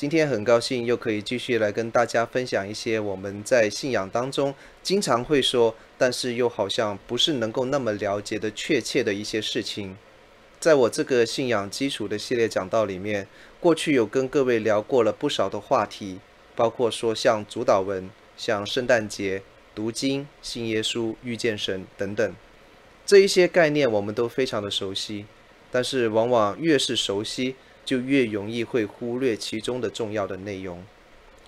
今天很高兴又可以继续来跟大家分享一些我们在信仰当中经常会说，但是又好像不是能够那么了解的确切的一些事情。在我这个信仰基础的系列讲道里面，过去有跟各位聊过了不少的话题，包括说像主祷文、像圣诞节、读经、信耶稣、遇见神等等，这一些概念我们都非常的熟悉，但是往往越是熟悉，就越容易会忽略其中的重要的内容，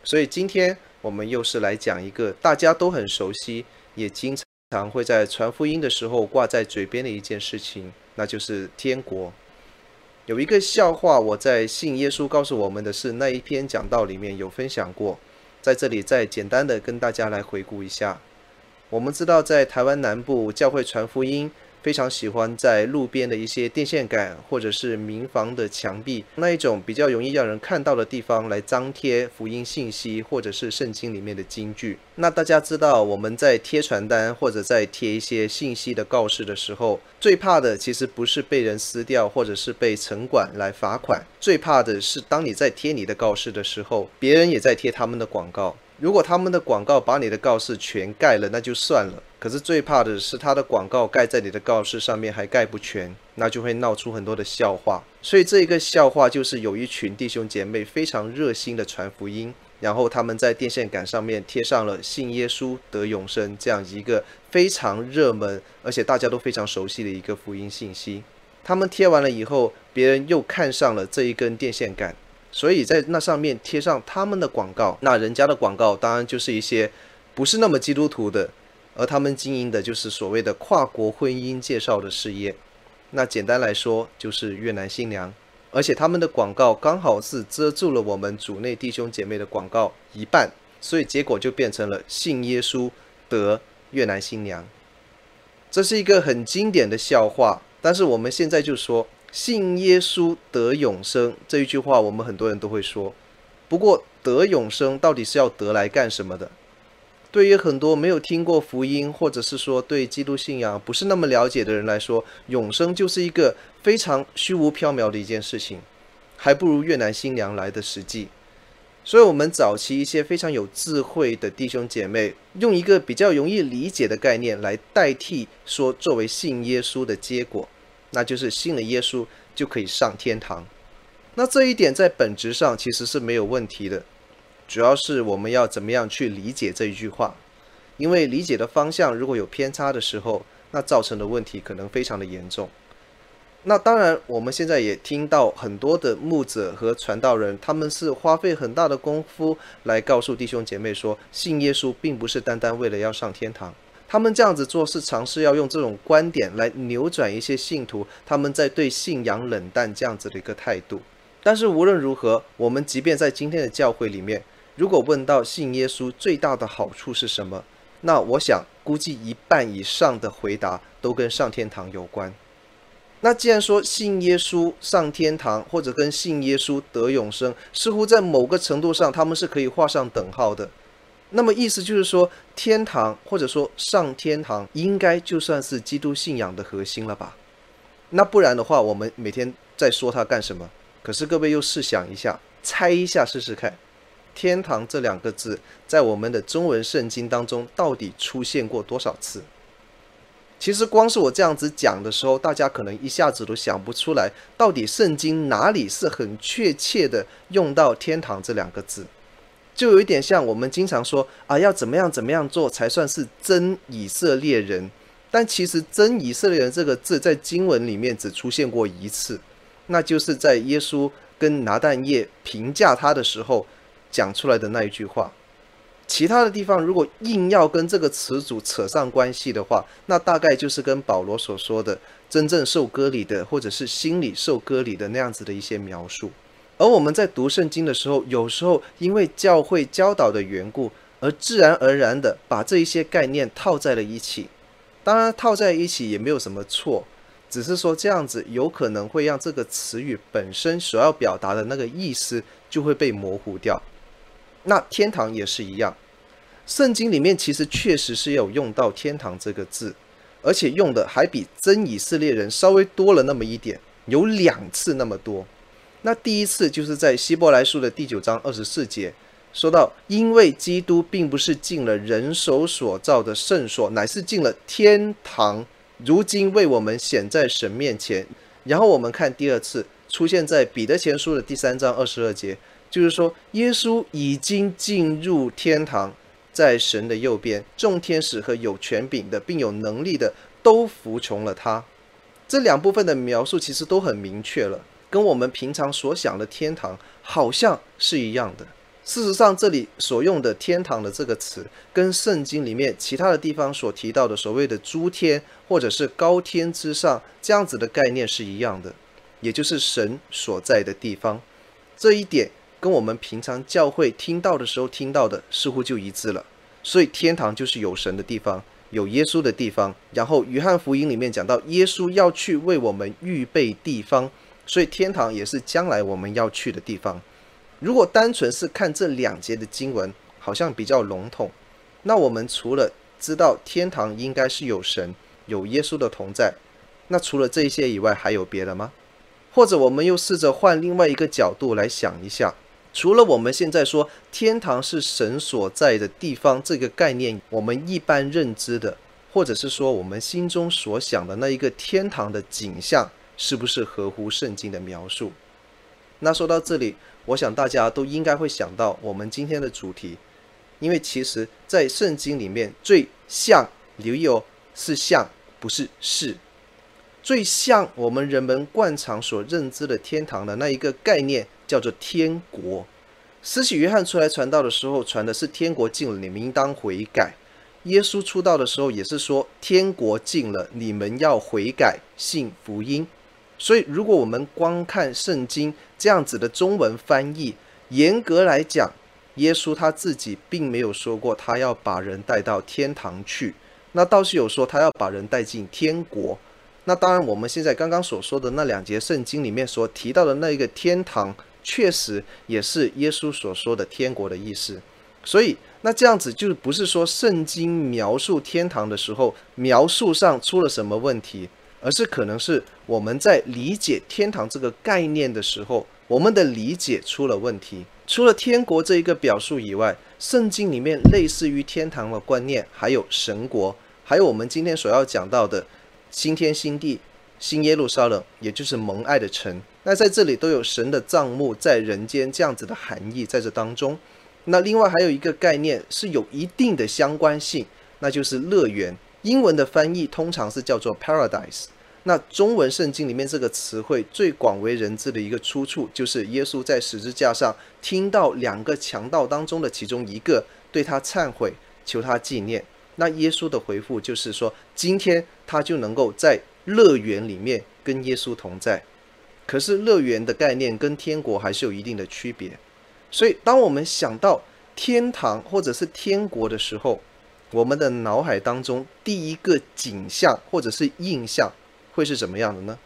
所以今天我们又是来讲一个大家都很熟悉，也经常会在传福音的时候挂在嘴边的一件事情，那就是天国。有一个笑话，我在信耶稣告诉我们的是那一篇讲道里面有分享过，在这里再简单的跟大家来回顾一下。我们知道在台湾南部教会传福音。非常喜欢在路边的一些电线杆或者是民房的墙壁那一种比较容易让人看到的地方来张贴福音信息或者是圣经里面的金句。那大家知道我们在贴传单或者在贴一些信息的告示的时候，最怕的其实不是被人撕掉或者是被城管来罚款，最怕的是当你在贴你的告示的时候，别人也在贴他们的广告。如果他们的广告把你的告示全盖了，那就算了。可是最怕的是他的广告盖在你的告示上面还盖不全，那就会闹出很多的笑话。所以这一个笑话就是有一群弟兄姐妹非常热心的传福音，然后他们在电线杆上面贴上了“信耶稣得永生”这样一个非常热门而且大家都非常熟悉的一个福音信息。他们贴完了以后，别人又看上了这一根电线杆。所以在那上面贴上他们的广告，那人家的广告当然就是一些不是那么基督徒的，而他们经营的就是所谓的跨国婚姻介绍的事业。那简单来说就是越南新娘，而且他们的广告刚好是遮住了我们主内弟兄姐妹的广告一半，所以结果就变成了信耶稣得越南新娘。这是一个很经典的笑话，但是我们现在就说。信耶稣得永生这一句话，我们很多人都会说。不过，得永生到底是要得来干什么的？对于很多没有听过福音，或者是说对基督信仰不是那么了解的人来说，永生就是一个非常虚无缥缈的一件事情，还不如越南新娘来的实际。所以，我们早期一些非常有智慧的弟兄姐妹，用一个比较容易理解的概念来代替说作为信耶稣的结果。那就是信了耶稣就可以上天堂，那这一点在本质上其实是没有问题的，主要是我们要怎么样去理解这一句话，因为理解的方向如果有偏差的时候，那造成的问题可能非常的严重。那当然，我们现在也听到很多的牧者和传道人，他们是花费很大的功夫来告诉弟兄姐妹说，信耶稣并不是单单为了要上天堂。他们这样子做是尝试要用这种观点来扭转一些信徒他们在对信仰冷淡这样子的一个态度。但是无论如何，我们即便在今天的教会里面，如果问到信耶稣最大的好处是什么，那我想估计一半以上的回答都跟上天堂有关。那既然说信耶稣上天堂，或者跟信耶稣得永生，似乎在某个程度上他们是可以画上等号的。那么意思就是说，天堂或者说上天堂，应该就算是基督信仰的核心了吧？那不然的话，我们每天在说它干什么？可是各位又试想一下，猜一下试试看，天堂这两个字在我们的中文圣经当中到底出现过多少次？其实光是我这样子讲的时候，大家可能一下子都想不出来，到底圣经哪里是很确切的用到天堂这两个字。就有一点像我们经常说啊，要怎么样怎么样做才算是真以色列人？但其实“真以色列人”这个字在经文里面只出现过一次，那就是在耶稣跟拿但业评价他的时候讲出来的那一句话。其他的地方如果硬要跟这个词组扯上关系的话，那大概就是跟保罗所说的真正受割礼的，或者是心里受割礼的那样子的一些描述。而我们在读圣经的时候，有时候因为教会教导的缘故，而自然而然的把这一些概念套在了一起。当然，套在一起也没有什么错，只是说这样子有可能会让这个词语本身所要表达的那个意思就会被模糊掉。那天堂也是一样，圣经里面其实确实是有用到“天堂”这个字，而且用的还比真以色列人稍微多了那么一点，有两次那么多。那第一次就是在希伯来书的第九章二十四节，说到，因为基督并不是进了人手所造的圣所，乃是进了天堂，如今为我们显在神面前。然后我们看第二次，出现在彼得前书的第三章二十二节。就是说，耶稣已经进入天堂，在神的右边，众天使和有权柄的，并有能力的，都服从了他。这两部分的描述其实都很明确了，跟我们平常所想的天堂好像是一样的。事实上，这里所用的“天堂”的这个词，跟圣经里面其他的地方所提到的所谓的诸天或者是高天之上这样子的概念是一样的，也就是神所在的地方。这一点。跟我们平常教会听到的时候听到的似乎就一致了，所以天堂就是有神的地方，有耶稣的地方。然后约翰福音里面讲到耶稣要去为我们预备地方，所以天堂也是将来我们要去的地方。如果单纯是看这两节的经文，好像比较笼统。那我们除了知道天堂应该是有神、有耶稣的同在，那除了这些以外，还有别的吗？或者我们又试着换另外一个角度来想一下。除了我们现在说天堂是神所在的地方这个概念，我们一般认知的，或者是说我们心中所想的那一个天堂的景象，是不是合乎圣经的描述？那说到这里，我想大家都应该会想到我们今天的主题，因为其实在圣经里面最像，留意哦，是像，不是是，最像我们人们惯常所认知的天堂的那一个概念。叫做天国，施洗约翰出来传道的时候，传的是天国近了，你们应当悔改。耶稣出道的时候也是说天国近了，你们要悔改，信福音。所以，如果我们光看圣经这样子的中文翻译，严格来讲，耶稣他自己并没有说过他要把人带到天堂去，那倒是有说他要把人带进天国。那当然，我们现在刚刚所说的那两节圣经里面所提到的那一个天堂。确实也是耶稣所说的天国的意思，所以那这样子就不是说圣经描述天堂的时候描述上出了什么问题，而是可能是我们在理解天堂这个概念的时候，我们的理解出了问题。除了天国这一个表述以外，圣经里面类似于天堂的观念还有神国，还有我们今天所要讲到的新天新地、新耶路撒冷，也就是蒙爱的城。那在这里都有神的帐幕在人间这样子的含义在这当中。那另外还有一个概念是有一定的相关性，那就是乐园。英文的翻译通常是叫做 paradise。那中文圣经里面这个词汇最广为人知的一个出处，就是耶稣在十字架上听到两个强盗当中的其中一个对他忏悔，求他纪念。那耶稣的回复就是说，今天他就能够在乐园里面跟耶稣同在。可是乐园的概念跟天国还是有一定的区别，所以当我们想到天堂或者是天国的时候，我们的脑海当中第一个景象或者是印象会是怎么样的呢？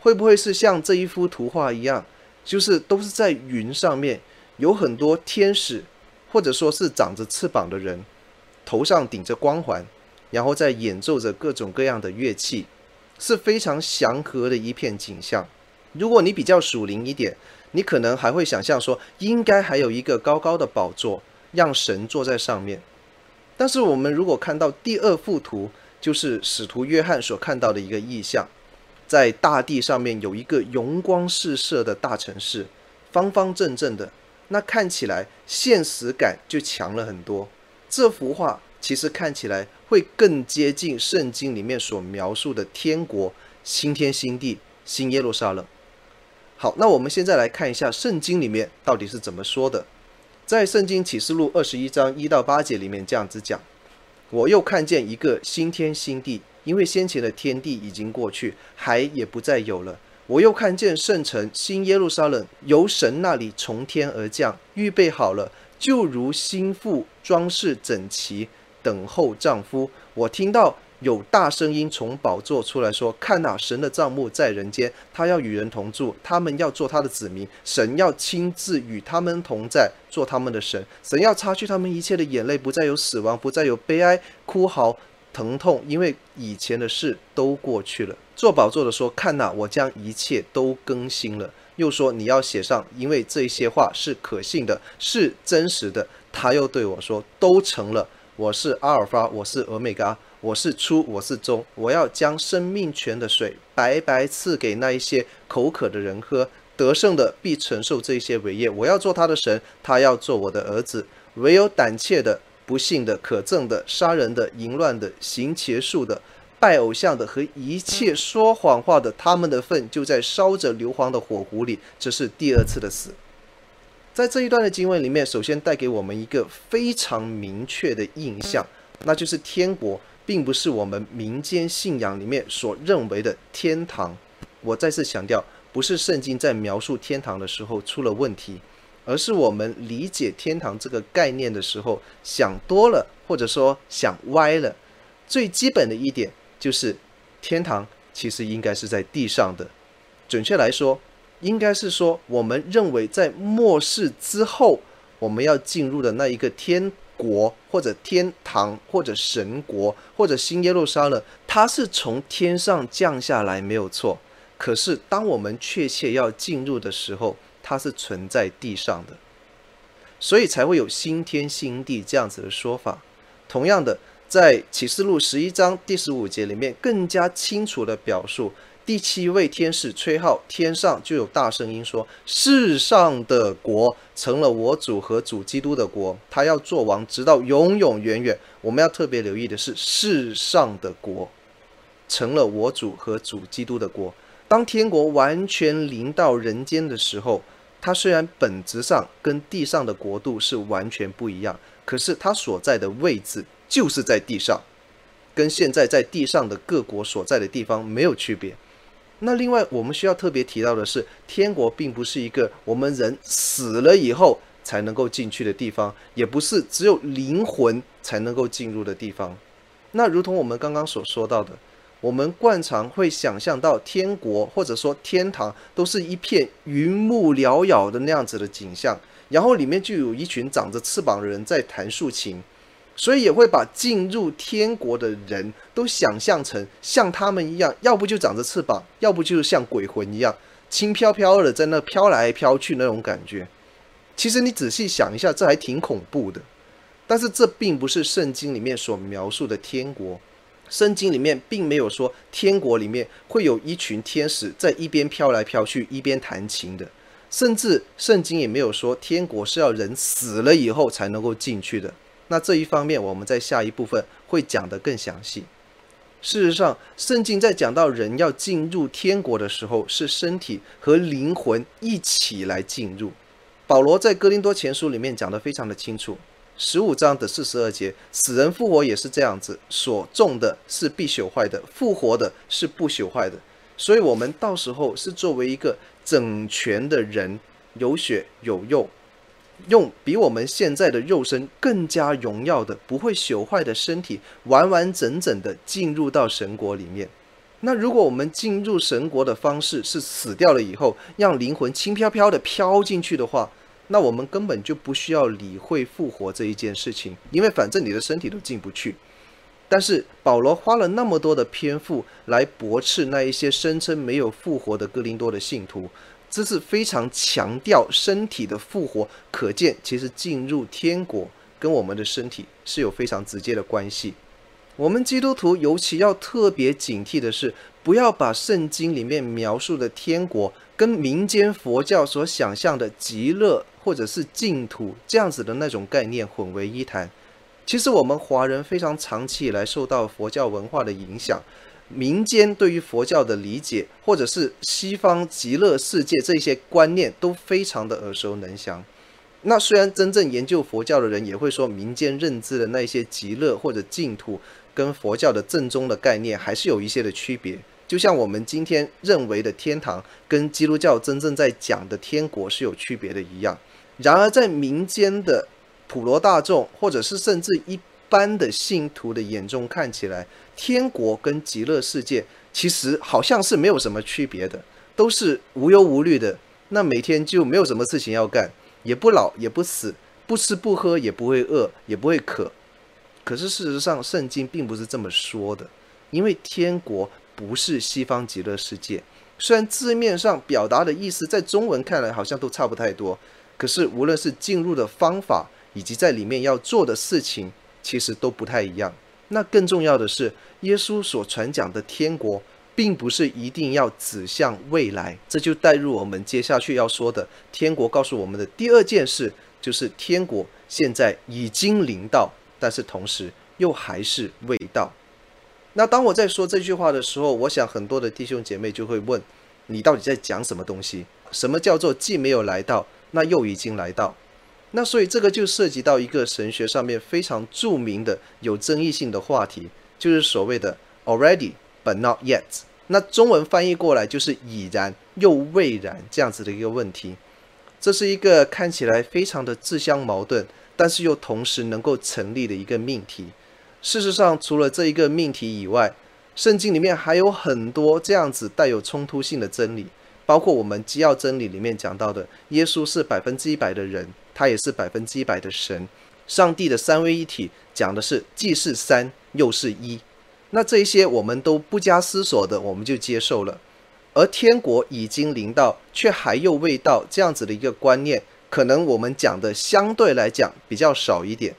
会不会是像这一幅图画一样，就是都是在云上面有很多天使，或者说是长着翅膀的人，头上顶着光环，然后在演奏着各种各样的乐器，是非常祥和的一片景象。如果你比较属灵一点，你可能还会想象说，应该还有一个高高的宝座，让神坐在上面。但是我们如果看到第二幅图，就是使徒约翰所看到的一个意象，在大地上面有一个荣光四射的大城市，方方正正的。那看起来现实感就强了很多。这幅画其实看起来会更接近圣经里面所描述的天国、新天新地、新耶路撒冷。好，那我们现在来看一下圣经里面到底是怎么说的。在圣经启示录二十一章一到八节里面这样子讲：我又看见一个新天新地，因为先前的天地已经过去，海也不再有了。我又看见圣城新耶路撒冷由神那里从天而降，预备好了，就如新妇装饰整齐，等候丈夫。我听到。有大声音从宝座出来说：“看呐，神的帐幕在人间，他要与人同住，他们要做他的子民，神要亲自与他们同在，做他们的神。神要擦去他们一切的眼泪，不再有死亡，不再有悲哀、哭嚎、疼痛，因为以前的事都过去了。”做宝座的说：“看呐，我将一切都更新了。”又说：“你要写上，因为这些话是可信的，是真实的。”他又对我说：“都成了。我是阿尔法，我是俄美嘎。”我是初，我是终，我要将生命泉的水白白赐给那一些口渴的人喝。得胜的必承受这些伟业。我要做他的神，他要做我的儿子。唯有胆怯的、不信的、可憎的、杀人的、淫乱的、行邪术的、拜偶像的和一切说谎话的，他们的份就在烧着硫磺的火湖里。这是第二次的死。在这一段的经文里面，首先带给我们一个非常明确的印象，那就是天国。并不是我们民间信仰里面所认为的天堂。我再次强调，不是圣经在描述天堂的时候出了问题，而是我们理解天堂这个概念的时候想多了，或者说想歪了。最基本的一点就是，天堂其实应该是在地上的。准确来说，应该是说我们认为在末世之后，我们要进入的那一个天。国或者天堂或者神国或者新耶路撒冷，它是从天上降下来没有错。可是当我们确切要进入的时候，它是存在地上的，所以才会有新天新地这样子的说法。同样的，在启示录十一章第十五节里面，更加清楚的表述。第七位天使吹号，天上就有大声音说：“世上的国成了我主和主基督的国，他要做王，直到永永远远。”我们要特别留意的是，世上的国成了我主和主基督的国。当天国完全临到人间的时候，它虽然本质上跟地上的国度是完全不一样，可是它所在的位置就是在地上，跟现在在地上的各国所在的地方没有区别。那另外，我们需要特别提到的是，天国并不是一个我们人死了以后才能够进去的地方，也不是只有灵魂才能够进入的地方。那如同我们刚刚所说到的，我们惯常会想象到天国或者说天堂都是一片云雾缭绕的那样子的景象，然后里面就有一群长着翅膀的人在弹竖琴。所以也会把进入天国的人都想象成像他们一样，要不就长着翅膀，要不就是像鬼魂一样轻飘飘的在那飘来飘去那种感觉。其实你仔细想一下，这还挺恐怖的。但是这并不是圣经里面所描述的天国。圣经里面并没有说天国里面会有一群天使在一边飘来飘去，一边弹琴的。甚至圣经也没有说天国是要人死了以后才能够进去的。那这一方面，我们在下一部分会讲得更详细。事实上，圣经在讲到人要进入天国的时候，是身体和灵魂一起来进入。保罗在哥林多前书里面讲得非常的清楚，十五章的四十二节，死人复活也是这样子，所种的是必朽坏的，复活的是不朽坏的。所以，我们到时候是作为一个整全的人，有血有肉。用比我们现在的肉身更加荣耀的、不会朽坏的身体，完完整整的进入到神国里面。那如果我们进入神国的方式是死掉了以后，让灵魂轻飘飘的飘进去的话，那我们根本就不需要理会复活这一件事情，因为反正你的身体都进不去。但是保罗花了那么多的篇幅来驳斥那一些声称没有复活的哥林多的信徒。这是非常强调身体的复活，可见其实进入天国跟我们的身体是有非常直接的关系。我们基督徒尤其要特别警惕的是，不要把圣经里面描述的天国跟民间佛教所想象的极乐或者是净土这样子的那种概念混为一谈。其实我们华人非常长期以来受到佛教文化的影响，民间对于佛教的理解，或者是西方极乐世界这些观念都非常的耳熟能详。那虽然真正研究佛教的人也会说，民间认知的那些极乐或者净土跟佛教的正宗的概念还是有一些的区别。就像我们今天认为的天堂，跟基督教真正在讲的天国是有区别的一样。然而，在民间的普罗大众，或者是甚至一般的信徒的眼中看起来，天国跟极乐世界其实好像是没有什么区别的，都是无忧无虑的。那每天就没有什么事情要干，也不老也不死，不吃不喝也不会饿，也不会渴。可是事实上，圣经并不是这么说的，因为天国。不是西方极乐世界，虽然字面上表达的意思在中文看来好像都差不太多，可是无论是进入的方法以及在里面要做的事情，其实都不太一样。那更重要的是，耶稣所传讲的天国，并不是一定要指向未来。这就带入我们接下去要说的天国告诉我们的第二件事，就是天国现在已经临到，但是同时又还是未到。那当我在说这句话的时候，我想很多的弟兄姐妹就会问：你到底在讲什么东西？什么叫做既没有来到，那又已经来到？那所以这个就涉及到一个神学上面非常著名的有争议性的话题，就是所谓的 already but not yet。那中文翻译过来就是已然又未然这样子的一个问题。这是一个看起来非常的自相矛盾，但是又同时能够成立的一个命题。事实上，除了这一个命题以外，圣经里面还有很多这样子带有冲突性的真理，包括我们基要真理里面讲到的，耶稣是百分之一百的人，他也是百分之一百的神。上帝的三位一体讲的是既是三又是一，那这一些我们都不加思索的，我们就接受了。而天国已经临到，却还又未到，这样子的一个观念，可能我们讲的相对来讲比较少一点。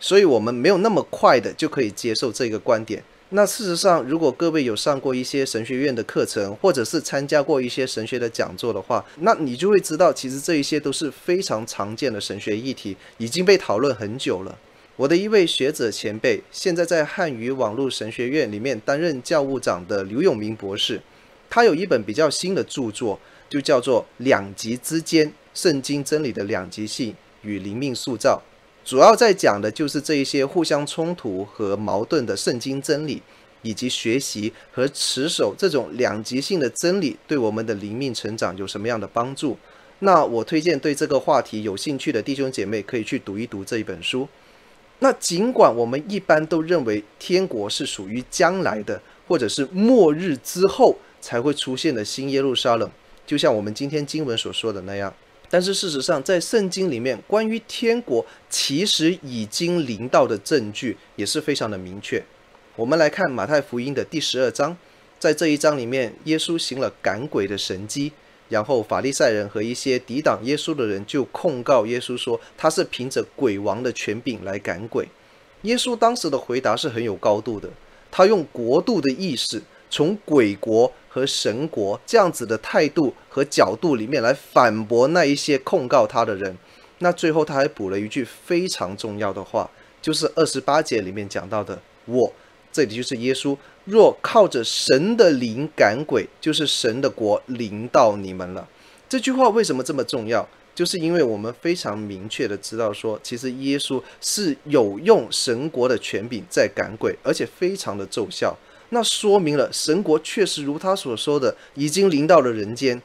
所以，我们没有那么快的就可以接受这个观点。那事实上，如果各位有上过一些神学院的课程，或者是参加过一些神学的讲座的话，那你就会知道，其实这一些都是非常常见的神学议题，已经被讨论很久了。我的一位学者前辈，现在在汉语网络神学院里面担任教务长的刘永明博士，他有一本比较新的著作，就叫做《两极之间：圣经真理的两极性与灵命塑造》。主要在讲的就是这一些互相冲突和矛盾的圣经真理，以及学习和持守这种两极性的真理对我们的灵命成长有什么样的帮助。那我推荐对这个话题有兴趣的弟兄姐妹可以去读一读这一本书。那尽管我们一般都认为天国是属于将来的，或者是末日之后才会出现的新耶路撒冷，就像我们今天经文所说的那样。但是事实上，在圣经里面，关于天国其实已经临到的证据也是非常的明确。我们来看马太福音的第十二章，在这一章里面，耶稣行了赶鬼的神迹，然后法利赛人和一些抵挡耶稣的人就控告耶稣说，他是凭着鬼王的权柄来赶鬼。耶稣当时的回答是很有高度的，他用国度的意识，从鬼国和神国这样子的态度和角度里面来反驳那一些控告他的人，那最后他还补了一句非常重要的话，就是二十八节里面讲到的：“我这里就是耶稣，若靠着神的灵赶鬼，就是神的国临到你们了。”这句话为什么这么重要？就是因为我们非常明确的知道说，其实耶稣是有用神国的权柄在赶鬼，而且非常的奏效。那说明了神国确实如他所说的，已经临到了人间。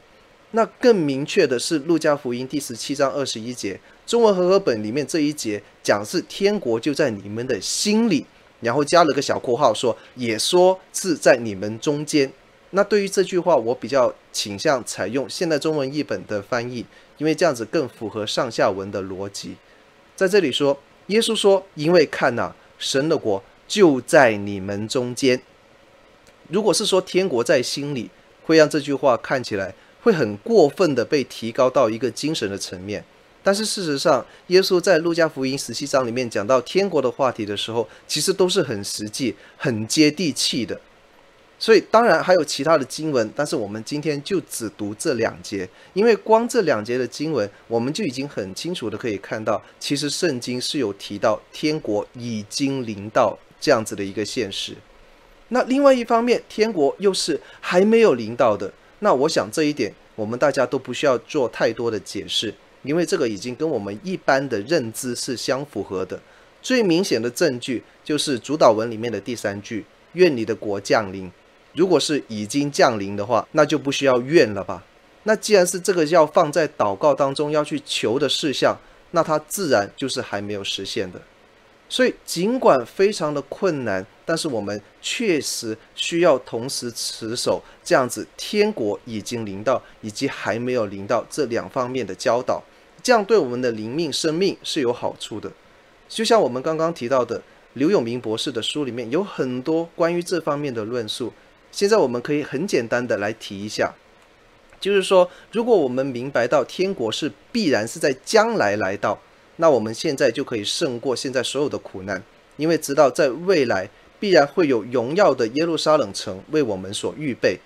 那更明确的是，路加福音第十七章二十一节，中文和合本里面这一节讲是天国就在你们的心里，然后加了个小括号说，也说是在你们中间。那对于这句话，我比较倾向采用现代中文译本的翻译，因为这样子更符合上下文的逻辑。在这里说，耶稣说，因为看呐，神的国就在你们中间。如果是说天国在心里，会让这句话看起来会很过分的被提高到一个精神的层面。但是事实上，耶稣在路加福音十七章里面讲到天国的话题的时候，其实都是很实际、很接地气的。所以当然还有其他的经文，但是我们今天就只读这两节，因为光这两节的经文，我们就已经很清楚的可以看到，其实圣经是有提到天国已经临到这样子的一个现实。那另外一方面，天国又是还没有临到的。那我想这一点，我们大家都不需要做太多的解释，因为这个已经跟我们一般的认知是相符合的。最明显的证据就是主祷文里面的第三句：“愿你的国降临。”如果是已经降临的话，那就不需要愿了吧？那既然是这个要放在祷告当中要去求的事项，那它自然就是还没有实现的。所以尽管非常的困难，但是我们确实需要同时持守这样子天国已经临到以及还没有临到这两方面的教导，这样对我们的灵命生命是有好处的。就像我们刚刚提到的，刘永明博士的书里面有很多关于这方面的论述。现在我们可以很简单的来提一下，就是说，如果我们明白到天国是必然是在将来来到，那我们现在就可以胜过现在所有的苦难，因为知道在未来必然会有荣耀的耶路撒冷城为我们所预备。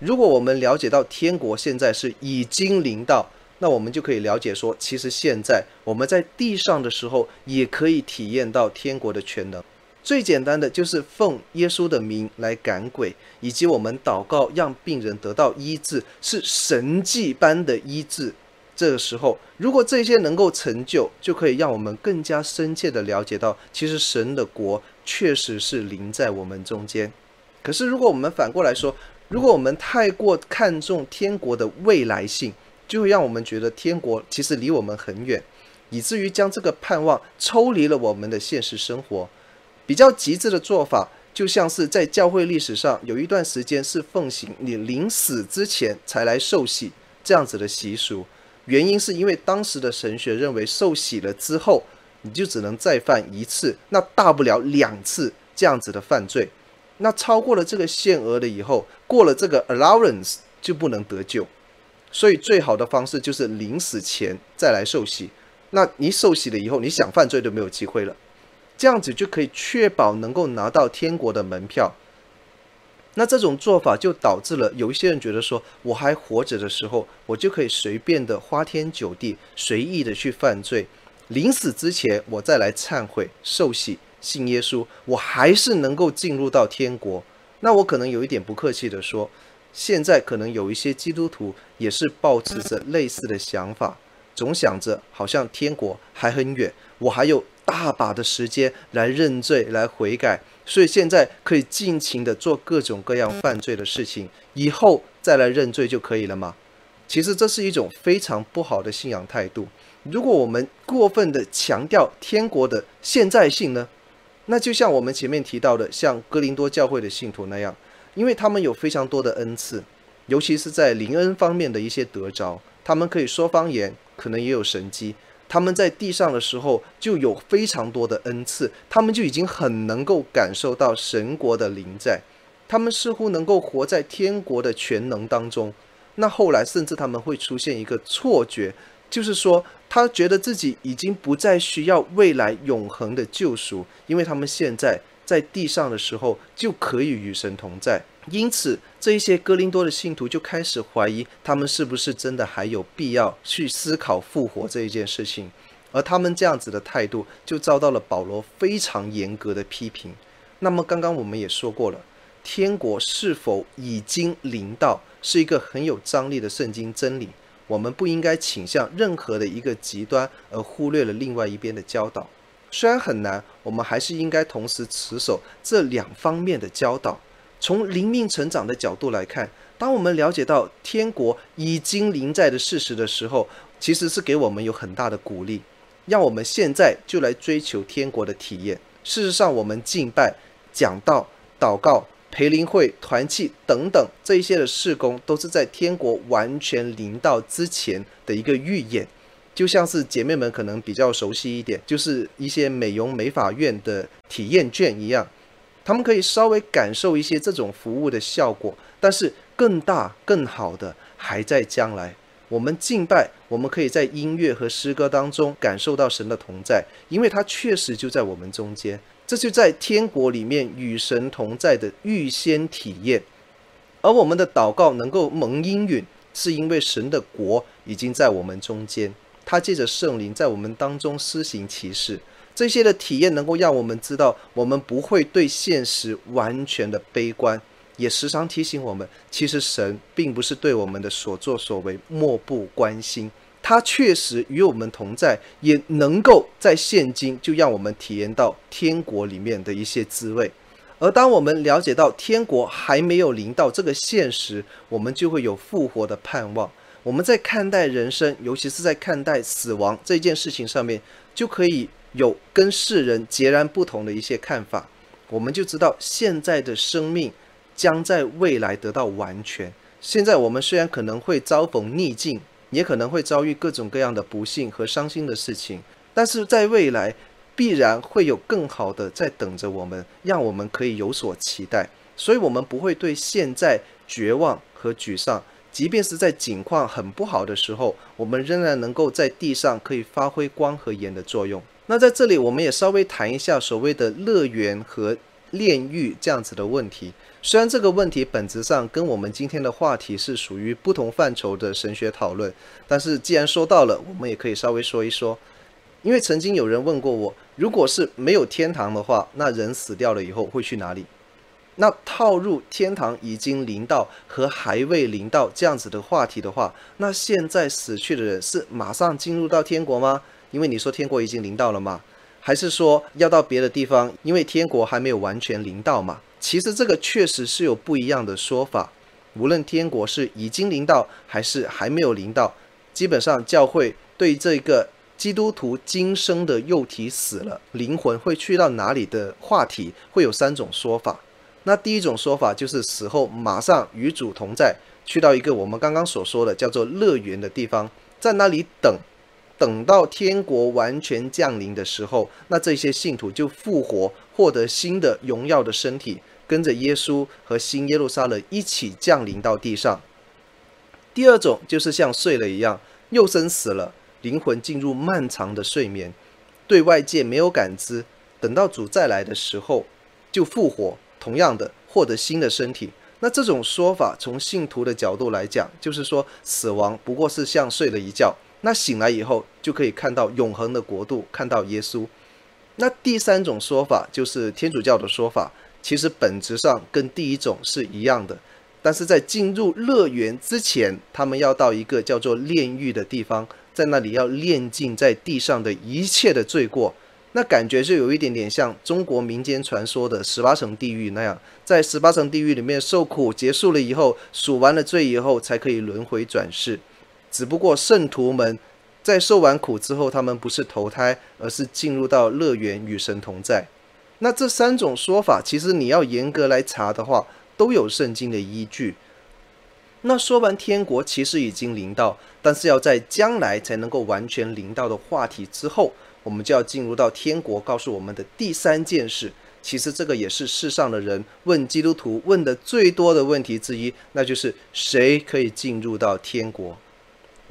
如果我们了解到天国现在是已经临到，那我们就可以了解说，其实现在我们在地上的时候也可以体验到天国的全能。最简单的就是奉耶稣的名来赶鬼，以及我们祷告让病人得到医治，是神迹般的医治。这个时候，如果这些能够成就，就可以让我们更加深切地了解到，其实神的国确实是临在我们中间。可是，如果我们反过来说，如果我们太过看重天国的未来性，就会让我们觉得天国其实离我们很远，以至于将这个盼望抽离了我们的现实生活。比较极致的做法，就像是在教会历史上有一段时间是奉行你临死之前才来受洗这样子的习俗。原因是因为当时的神学认为受洗了之后，你就只能再犯一次，那大不了两次这样子的犯罪。那超过了这个限额了以后，过了这个 allowance 就不能得救。所以最好的方式就是临死前再来受洗。那你受洗了以后，你想犯罪都没有机会了。这样子就可以确保能够拿到天国的门票。那这种做法就导致了有一些人觉得说，我还活着的时候，我就可以随便的花天酒地，随意的去犯罪。临死之前，我再来忏悔、受洗、信耶稣，我还是能够进入到天国。那我可能有一点不客气的说，现在可能有一些基督徒也是抱持着类似的想法，总想着好像天国还很远，我还有。大把的时间来认罪、来悔改，所以现在可以尽情的做各种各样犯罪的事情，以后再来认罪就可以了吗？其实这是一种非常不好的信仰态度。如果我们过分的强调天国的现在性呢，那就像我们前面提到的，像哥林多教会的信徒那样，因为他们有非常多的恩赐，尤其是在灵恩方面的一些得着，他们可以说方言，可能也有神迹。他们在地上的时候就有非常多的恩赐，他们就已经很能够感受到神国的临在，他们似乎能够活在天国的全能当中。那后来甚至他们会出现一个错觉，就是说他觉得自己已经不再需要未来永恒的救赎，因为他们现在在地上的时候就可以与神同在。因此，这一些哥林多的信徒就开始怀疑，他们是不是真的还有必要去思考复活这一件事情。而他们这样子的态度，就遭到了保罗非常严格的批评。那么，刚刚我们也说过了，天国是否已经临到，是一个很有张力的圣经真理。我们不应该倾向任何的一个极端，而忽略了另外一边的教导。虽然很难，我们还是应该同时持守这两方面的教导。从灵命成长的角度来看，当我们了解到天国已经临在的事实的时候，其实是给我们有很大的鼓励，让我们现在就来追求天国的体验。事实上，我们敬拜、讲道、祷告、培灵会、团契等等这一些的事工，都是在天国完全临到之前的一个预演。就像是姐妹们可能比较熟悉一点，就是一些美容美发院的体验券一样。他们可以稍微感受一些这种服务的效果，但是更大、更好的还在将来。我们敬拜，我们可以在音乐和诗歌当中感受到神的同在，因为他确实就在我们中间。这就在天国里面与神同在的预先体验。而我们的祷告能够蒙应允，是因为神的国已经在我们中间，他借着圣灵在我们当中施行奇事。这些的体验能够让我们知道，我们不会对现实完全的悲观，也时常提醒我们，其实神并不是对我们的所作所为漠不关心，他确实与我们同在，也能够在现今就让我们体验到天国里面的一些滋味。而当我们了解到天国还没有临到这个现实，我们就会有复活的盼望。我们在看待人生，尤其是在看待死亡这件事情上面，就可以。有跟世人截然不同的一些看法，我们就知道现在的生命将在未来得到完全。现在我们虽然可能会遭逢逆境，也可能会遭遇各种各样的不幸和伤心的事情，但是在未来必然会有更好的在等着我们，让我们可以有所期待。所以，我们不会对现在绝望和沮丧，即便是在境况很不好的时候，我们仍然能够在地上可以发挥光和盐的作用。那在这里，我们也稍微谈一下所谓的乐园和炼狱这样子的问题。虽然这个问题本质上跟我们今天的话题是属于不同范畴的神学讨论，但是既然说到了，我们也可以稍微说一说。因为曾经有人问过我，如果是没有天堂的话，那人死掉了以后会去哪里？那套入天堂已经临到和还未临到这样子的话题的话，那现在死去的人是马上进入到天国吗？因为你说天国已经临到了吗？还是说要到别的地方？因为天国还没有完全临到嘛？其实这个确实是有不一样的说法。无论天国是已经临到还是还没有临到，基本上教会对这个基督徒今生的肉体死了，灵魂会去到哪里的话题，会有三种说法。那第一种说法就是死后马上与主同在，去到一个我们刚刚所说的叫做乐园的地方，在那里等。等到天国完全降临的时候，那这些信徒就复活，获得新的荣耀的身体，跟着耶稣和新耶路撒冷一起降临到地上。第二种就是像睡了一样，肉身死了，灵魂进入漫长的睡眠，对外界没有感知，等到主再来的时候就复活，同样的获得新的身体。那这种说法从信徒的角度来讲，就是说死亡不过是像睡了一觉。那醒来以后就可以看到永恒的国度，看到耶稣。那第三种说法就是天主教的说法，其实本质上跟第一种是一样的，但是在进入乐园之前，他们要到一个叫做炼狱的地方，在那里要炼尽在地上的一切的罪过。那感觉就有一点点像中国民间传说的十八层地狱那样，在十八层地狱里面受苦结束了以后，赎完了罪以后，才可以轮回转世。只不过圣徒们在受完苦之后，他们不是投胎，而是进入到乐园与神同在。那这三种说法，其实你要严格来查的话，都有圣经的依据。那说完天国其实已经临到，但是要在将来才能够完全临到的话题之后，我们就要进入到天国告诉我们的第三件事。其实这个也是世上的人问基督徒问的最多的问题之一，那就是谁可以进入到天国？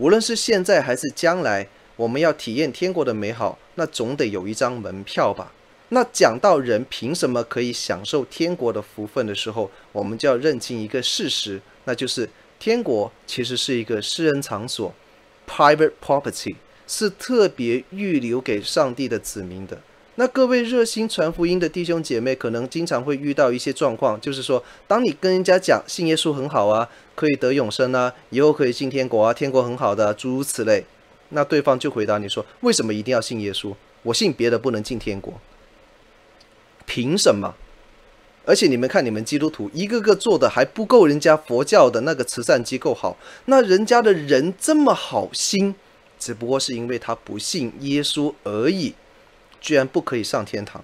无论是现在还是将来，我们要体验天国的美好，那总得有一张门票吧？那讲到人凭什么可以享受天国的福分的时候，我们就要认清一个事实，那就是天国其实是一个私人场所 （private property），是特别预留给上帝的子民的。那各位热心传福音的弟兄姐妹，可能经常会遇到一些状况，就是说，当你跟人家讲信耶稣很好啊，可以得永生啊，以后可以进天国啊，天国很好的，诸如此类，那对方就回答你说，为什么一定要信耶稣？我信别的不能进天国，凭什么？而且你们看，你们基督徒一个个做的还不够人家佛教的那个慈善机构好，那人家的人这么好心，只不过是因为他不信耶稣而已。居然不可以上天堂，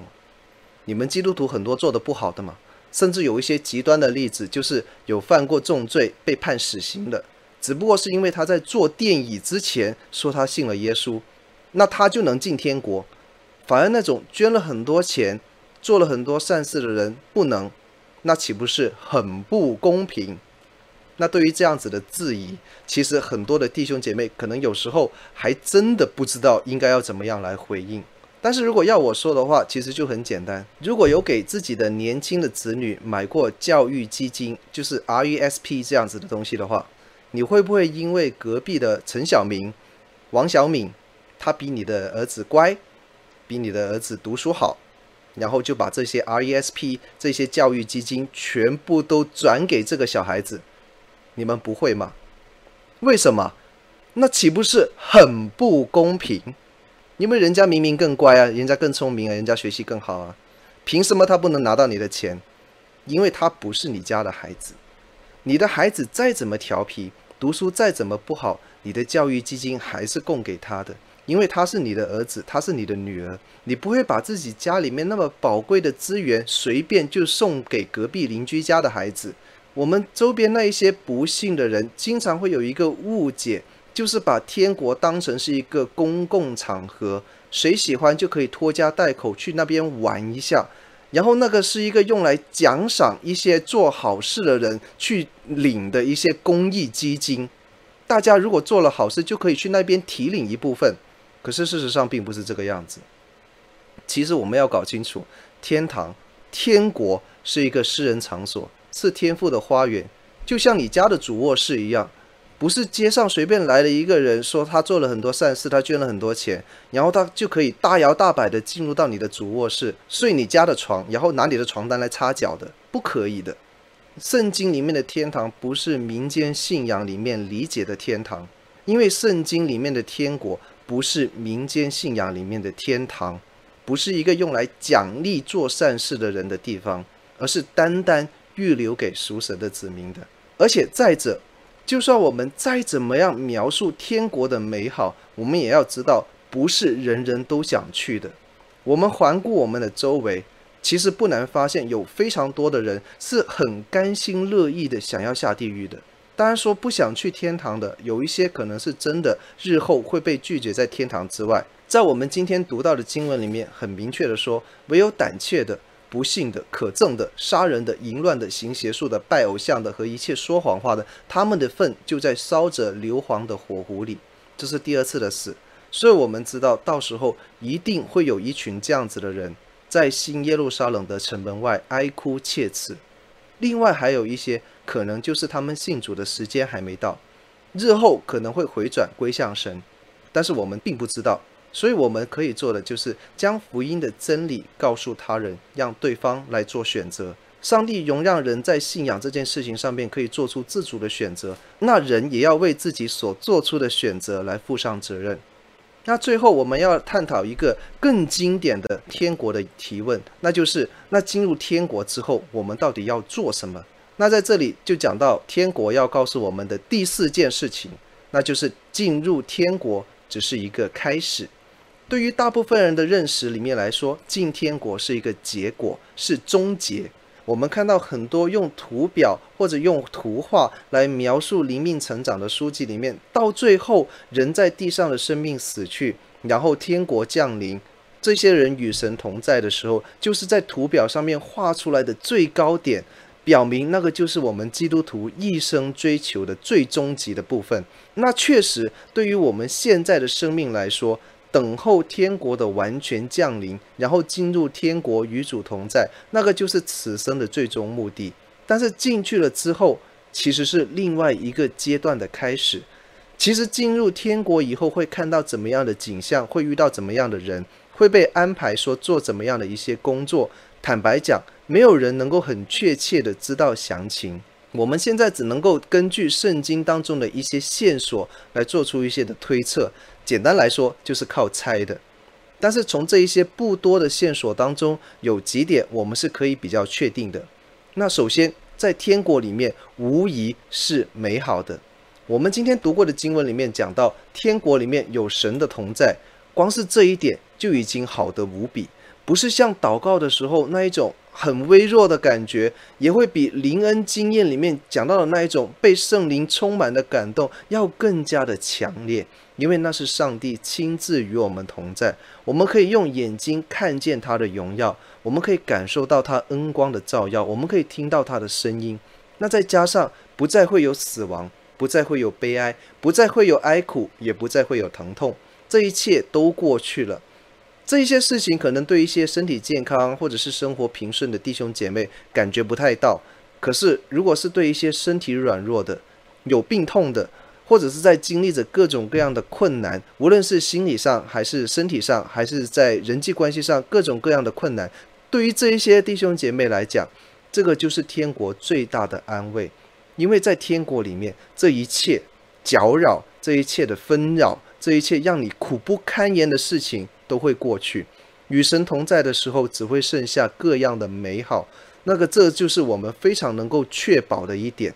你们基督徒很多做的不好的嘛，甚至有一些极端的例子，就是有犯过重罪被判死刑的，只不过是因为他在坐电椅之前说他信了耶稣，那他就能进天国，反而那种捐了很多钱、做了很多善事的人不能，那岂不是很不公平？那对于这样子的质疑，其实很多的弟兄姐妹可能有时候还真的不知道应该要怎么样来回应。但是如果要我说的话，其实就很简单。如果有给自己的年轻的子女买过教育基金，就是 RESP 这样子的东西的话，你会不会因为隔壁的陈小明、王小敏，他比你的儿子乖，比你的儿子读书好，然后就把这些 RESP 这些教育基金全部都转给这个小孩子？你们不会吗？为什么？那岂不是很不公平？因为人家明明更乖啊，人家更聪明啊，人家学习更好啊，凭什么他不能拿到你的钱？因为他不是你家的孩子。你的孩子再怎么调皮，读书再怎么不好，你的教育基金还是供给他的，因为他是你的儿子，他是你的女儿。你不会把自己家里面那么宝贵的资源随便就送给隔壁邻居家的孩子。我们周边那一些不幸的人，经常会有一个误解。就是把天国当成是一个公共场合，谁喜欢就可以拖家带口去那边玩一下，然后那个是一个用来奖赏一些做好事的人去领的一些公益基金。大家如果做了好事，就可以去那边提领一部分。可是事实上并不是这个样子。其实我们要搞清楚，天堂、天国是一个私人场所，是天父的花园，就像你家的主卧室一样。不是街上随便来了一个人，说他做了很多善事，他捐了很多钱，然后他就可以大摇大摆地进入到你的主卧室，睡你家的床，然后拿你的床单来擦脚的，不可以的。圣经里面的天堂不是民间信仰里面理解的天堂，因为圣经里面的天国不是民间信仰里面的天堂，不是一个用来奖励做善事的人的地方，而是单单预留给属神的子民的。而且再者，就算我们再怎么样描述天国的美好，我们也要知道，不是人人都想去的。我们环顾我们的周围，其实不难发现，有非常多的人是很甘心乐意的想要下地狱的。当然说不想去天堂的，有一些可能是真的日后会被拒绝在天堂之外。在我们今天读到的经文里面，很明确的说，唯有胆怯的。不信的、可憎的、杀人的、淫乱的、行邪术的、拜偶像的和一切说谎话的，他们的份就在烧着硫磺的火湖里。这是第二次的死，所以我们知道，到时候一定会有一群这样子的人，在新耶路撒冷的城门外哀哭切齿。另外还有一些可能就是他们信主的时间还没到，日后可能会回转归向神，但是我们并不知道。所以我们可以做的就是将福音的真理告诉他人，让对方来做选择。上帝容让人在信仰这件事情上面可以做出自主的选择，那人也要为自己所做出的选择来负上责任。那最后我们要探讨一个更经典的天国的提问，那就是那进入天国之后，我们到底要做什么？那在这里就讲到天国要告诉我们的第四件事情，那就是进入天国只是一个开始。对于大部分人的认识里面来说，进天国是一个结果，是终结。我们看到很多用图表或者用图画来描述灵命成长的书籍里面，到最后人在地上的生命死去，然后天国降临，这些人与神同在的时候，就是在图表上面画出来的最高点，表明那个就是我们基督徒一生追求的最终极的部分。那确实，对于我们现在的生命来说，等候天国的完全降临，然后进入天国与主同在，那个就是此生的最终目的。但是进去了之后，其实是另外一个阶段的开始。其实进入天国以后，会看到怎么样的景象，会遇到怎么样的人，会被安排说做怎么样的一些工作。坦白讲，没有人能够很确切的知道详情。我们现在只能够根据圣经当中的一些线索来做出一些的推测。简单来说，就是靠猜的。但是从这一些不多的线索当中，有几点我们是可以比较确定的。那首先，在天国里面，无疑是美好的。我们今天读过的经文里面讲到，天国里面有神的同在，光是这一点就已经好得无比，不是像祷告的时候那一种。很微弱的感觉，也会比灵恩经验里面讲到的那一种被圣灵充满的感动要更加的强烈，因为那是上帝亲自与我们同在，我们可以用眼睛看见他的荣耀，我们可以感受到他恩光的照耀，我们可以听到他的声音。那再加上不再会有死亡，不再会有悲哀，不再会有哀苦，也不再会有疼痛，这一切都过去了。这一些事情可能对一些身体健康或者是生活平顺的弟兄姐妹感觉不太到，可是如果是对一些身体软弱的、有病痛的，或者是在经历着各种各样的困难，无论是心理上还是身体上，还是在人际关系上各种各样的困难，对于这一些弟兄姐妹来讲，这个就是天国最大的安慰，因为在天国里面，这一切搅扰、这一切的纷扰、这一切让你苦不堪言的事情都会过去，与神同在的时候，只会剩下各样的美好。那个，这就是我们非常能够确保的一点。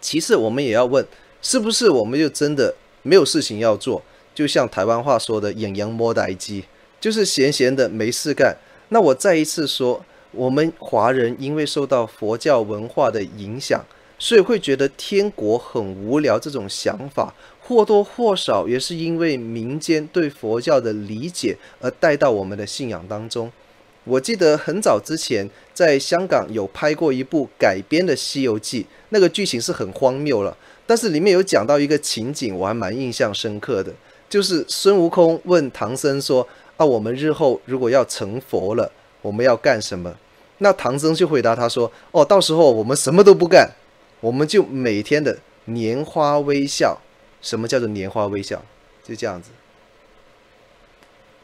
其次，我们也要问，是不是我们就真的没有事情要做？就像台湾话说的“养羊摸呆鸡”，就是闲闲的没事干。那我再一次说，我们华人因为受到佛教文化的影响，所以会觉得天国很无聊。这种想法或多或少也是因为民间对佛教的理解而带到我们的信仰当中。我记得很早之前在香港有拍过一部改编的《西游记》，那个剧情是很荒谬了，但是里面有讲到一个情景，我还蛮印象深刻的，就是孙悟空问唐僧说。啊、我们日后如果要成佛了，我们要干什么？那唐僧就回答他说：“哦，到时候我们什么都不干，我们就每天的拈花微笑。什么叫做拈花微笑？就这样子。”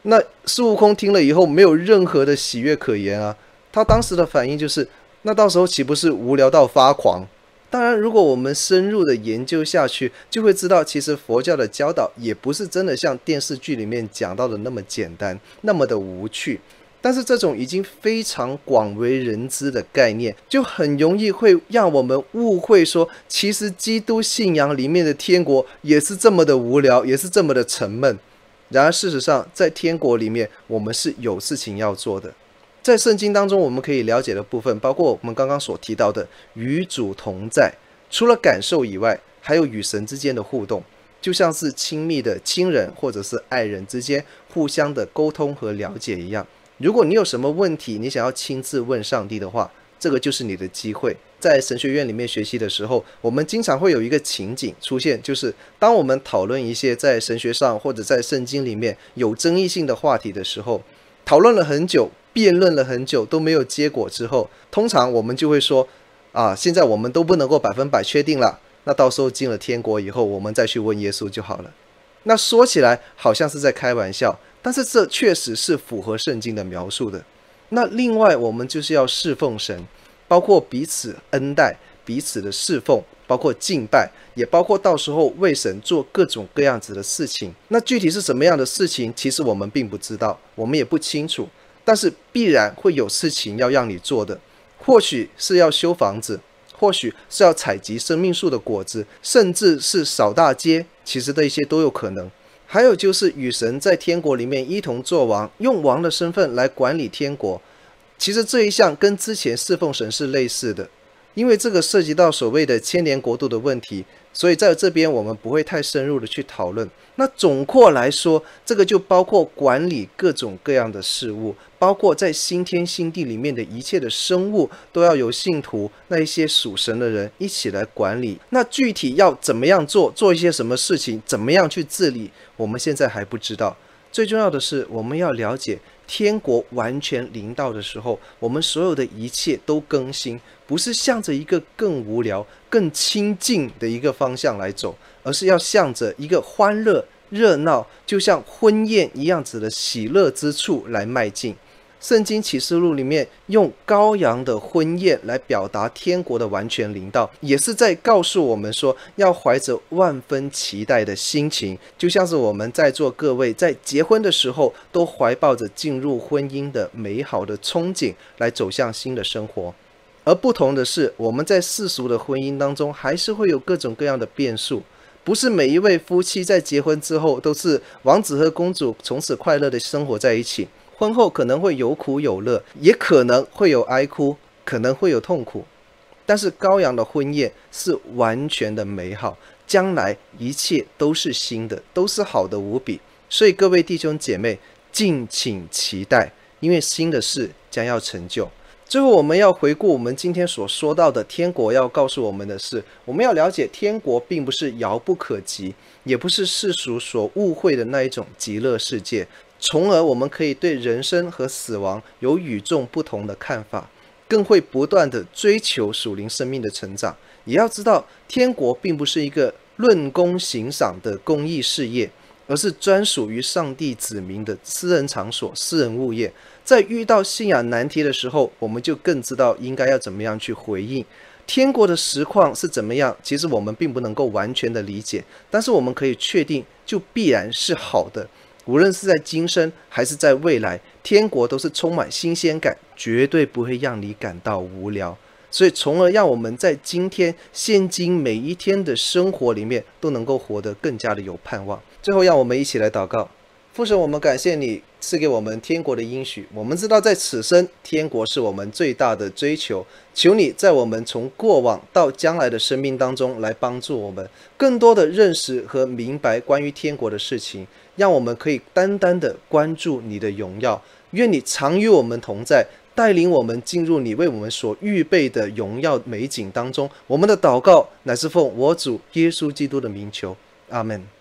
那孙悟空听了以后，没有任何的喜悦可言啊。他当时的反应就是：“那到时候岂不是无聊到发狂？”当然，如果我们深入的研究下去，就会知道，其实佛教的教导也不是真的像电视剧里面讲到的那么简单，那么的无趣。但是这种已经非常广为人知的概念，就很容易会让我们误会说，其实基督信仰里面的天国也是这么的无聊，也是这么的沉闷。然而事实上，在天国里面，我们是有事情要做的。在圣经当中，我们可以了解的部分，包括我们刚刚所提到的与主同在，除了感受以外，还有与神之间的互动，就像是亲密的亲人或者是爱人之间互相的沟通和了解一样。如果你有什么问题，你想要亲自问上帝的话，这个就是你的机会。在神学院里面学习的时候，我们经常会有一个情景出现，就是当我们讨论一些在神学上或者在圣经里面有争议性的话题的时候，讨论了很久。辩论了很久都没有结果之后，通常我们就会说：啊，现在我们都不能够百分百确定了。那到时候进了天国以后，我们再去问耶稣就好了。那说起来好像是在开玩笑，但是这确实是符合圣经的描述的。那另外，我们就是要侍奉神，包括彼此恩待、彼此的侍奉，包括敬拜，也包括到时候为神做各种各样子的事情。那具体是什么样的事情，其实我们并不知道，我们也不清楚。但是必然会有事情要让你做的，或许是要修房子，或许是要采集生命树的果子，甚至是扫大街，其实这些都有可能。还有就是与神在天国里面一同做王，用王的身份来管理天国。其实这一项跟之前侍奉神是类似的，因为这个涉及到所谓的千年国度的问题。所以在这边我们不会太深入的去讨论。那总括来说，这个就包括管理各种各样的事物，包括在新天新地里面的一切的生物，都要由信徒那一些属神的人一起来管理。那具体要怎么样做，做一些什么事情，怎么样去治理，我们现在还不知道。最重要的是，我们要了解。天国完全临到的时候，我们所有的一切都更新，不是向着一个更无聊、更清静的一个方向来走，而是要向着一个欢乐、热闹，就像婚宴一样子的喜乐之处来迈进。圣经启示录里面用羔羊的婚宴来表达天国的完全临到，也是在告诉我们说，要怀着万分期待的心情，就像是我们在座各位在结婚的时候，都怀抱着进入婚姻的美好的憧憬，来走向新的生活。而不同的是，我们在世俗的婚姻当中，还是会有各种各样的变数，不是每一位夫妻在结婚之后都是王子和公主，从此快乐的生活在一起。婚后可能会有苦有乐，也可能会有哀哭，可能会有痛苦，但是羔羊的婚宴是完全的美好，将来一切都是新的，都是好的无比。所以各位弟兄姐妹，敬请期待，因为新的事将要成就。最后，我们要回顾我们今天所说到的天国，要告诉我们的是，我们要了解天国并不是遥不可及，也不是世俗所误会的那一种极乐世界。从而我们可以对人生和死亡有与众不同的看法，更会不断地追求属灵生命的成长。也要知道，天国并不是一个论功行赏的公益事业，而是专属于上帝子民的私人场所、私人物业。在遇到信仰难题的时候，我们就更知道应该要怎么样去回应。天国的实况是怎么样？其实我们并不能够完全的理解，但是我们可以确定，就必然是好的。无论是在今生还是在未来，天国都是充满新鲜感，绝对不会让你感到无聊。所以，从而让我们在今天、现今每一天的生活里面，都能够活得更加的有盼望。最后，让我们一起来祷告。父神，我们感谢你赐给我们天国的应许。我们知道，在此生，天国是我们最大的追求。求你在我们从过往到将来的生命当中，来帮助我们更多的认识和明白关于天国的事情，让我们可以单单的关注你的荣耀。愿你常与我们同在，带领我们进入你为我们所预备的荣耀美景当中。我们的祷告乃是奉我主耶稣基督的名求，阿门。